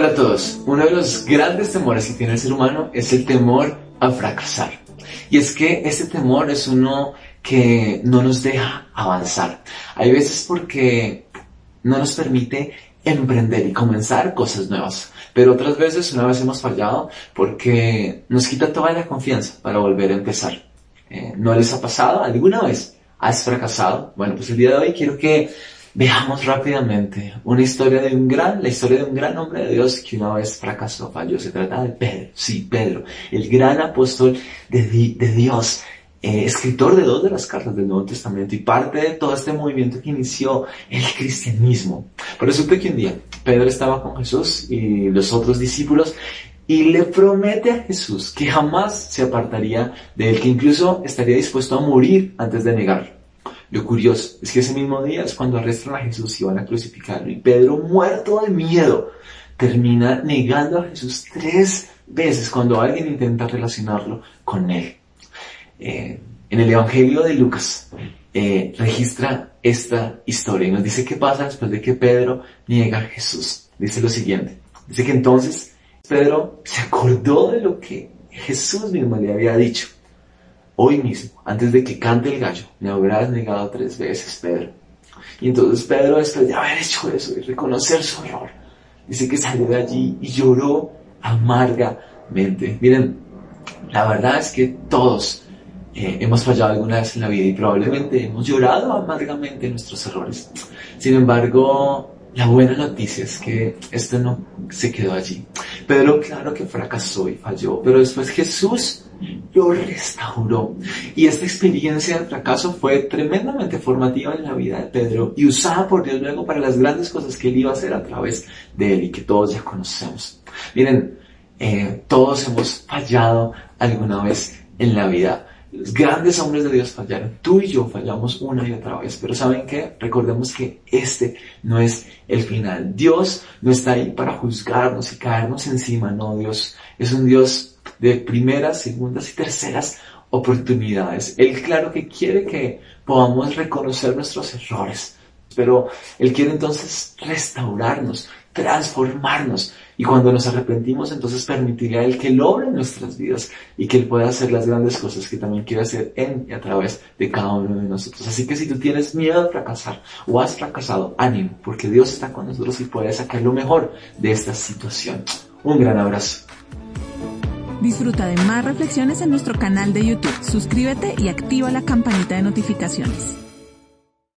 Hola a todos. Uno de los grandes temores que tiene el ser humano es el temor a fracasar. Y es que este temor es uno que no nos deja avanzar. Hay veces porque no nos permite emprender y comenzar cosas nuevas. Pero otras veces, una vez hemos fallado porque nos quita toda la confianza para volver a empezar. Eh, ¿No les ha pasado alguna vez? ¿Has fracasado? Bueno, pues el día de hoy quiero que veamos rápidamente una historia de un gran, la historia de un gran hombre de Dios que una vez fracasó, falló. Se trata de Pedro, sí, Pedro, el gran apóstol de, Dios, eh, escritor de dos de las cartas del Nuevo Testamento y parte de todo este movimiento que inició el cristianismo. Pero resulta que un día Pedro estaba con Jesús y los otros discípulos y le promete a Jesús que jamás se apartaría de él, que incluso estaría dispuesto a morir antes de negarlo. Lo curioso es que ese mismo día es cuando arrestan a Jesús y van a crucificarlo y Pedro, muerto de miedo, termina negando a Jesús tres veces cuando alguien intenta relacionarlo con él. Eh, en el Evangelio de Lucas eh, registra esta historia y nos dice qué pasa después de que Pedro niega a Jesús. Dice lo siguiente. Dice que entonces Pedro se acordó de lo que Jesús mismo le había dicho. Hoy mismo, antes de que cante el gallo, me habrás negado tres veces, Pedro. Y entonces Pedro, después de haber hecho eso y reconocer su error, dice que salió de allí y lloró amargamente. Miren, la verdad es que todos eh, hemos fallado alguna vez en la vida y probablemente hemos llorado amargamente nuestros errores. Sin embargo, la buena noticia es que esto no se quedó allí. Pedro, claro que fracasó y falló, pero después Jesús lo restauró. Y esta experiencia de fracaso fue tremendamente formativa en la vida de Pedro y usada por Dios luego para las grandes cosas que él iba a hacer a través de él y que todos ya conocemos. Miren, eh, todos hemos fallado alguna vez en la vida. Los grandes hombres de Dios fallaron. Tú y yo fallamos una y otra vez. Pero ¿saben qué? Recordemos que este no es el final. Dios no está ahí para juzgarnos y caernos encima. No, Dios es un Dios de primeras, segundas y terceras oportunidades. Él claro que quiere que podamos reconocer nuestros errores. Pero Él quiere entonces restaurarnos, transformarnos. Y cuando nos arrepentimos, entonces permitirle a Él que lobre en nuestras vidas y que Él pueda hacer las grandes cosas que también quiere hacer en y a través de cada uno de nosotros. Así que si tú tienes miedo a fracasar o has fracasado, ánimo, porque Dios está con nosotros y puede sacar lo mejor de esta situación. Un gran abrazo. Disfruta de más reflexiones en nuestro canal de YouTube. Suscríbete y activa la campanita de notificaciones.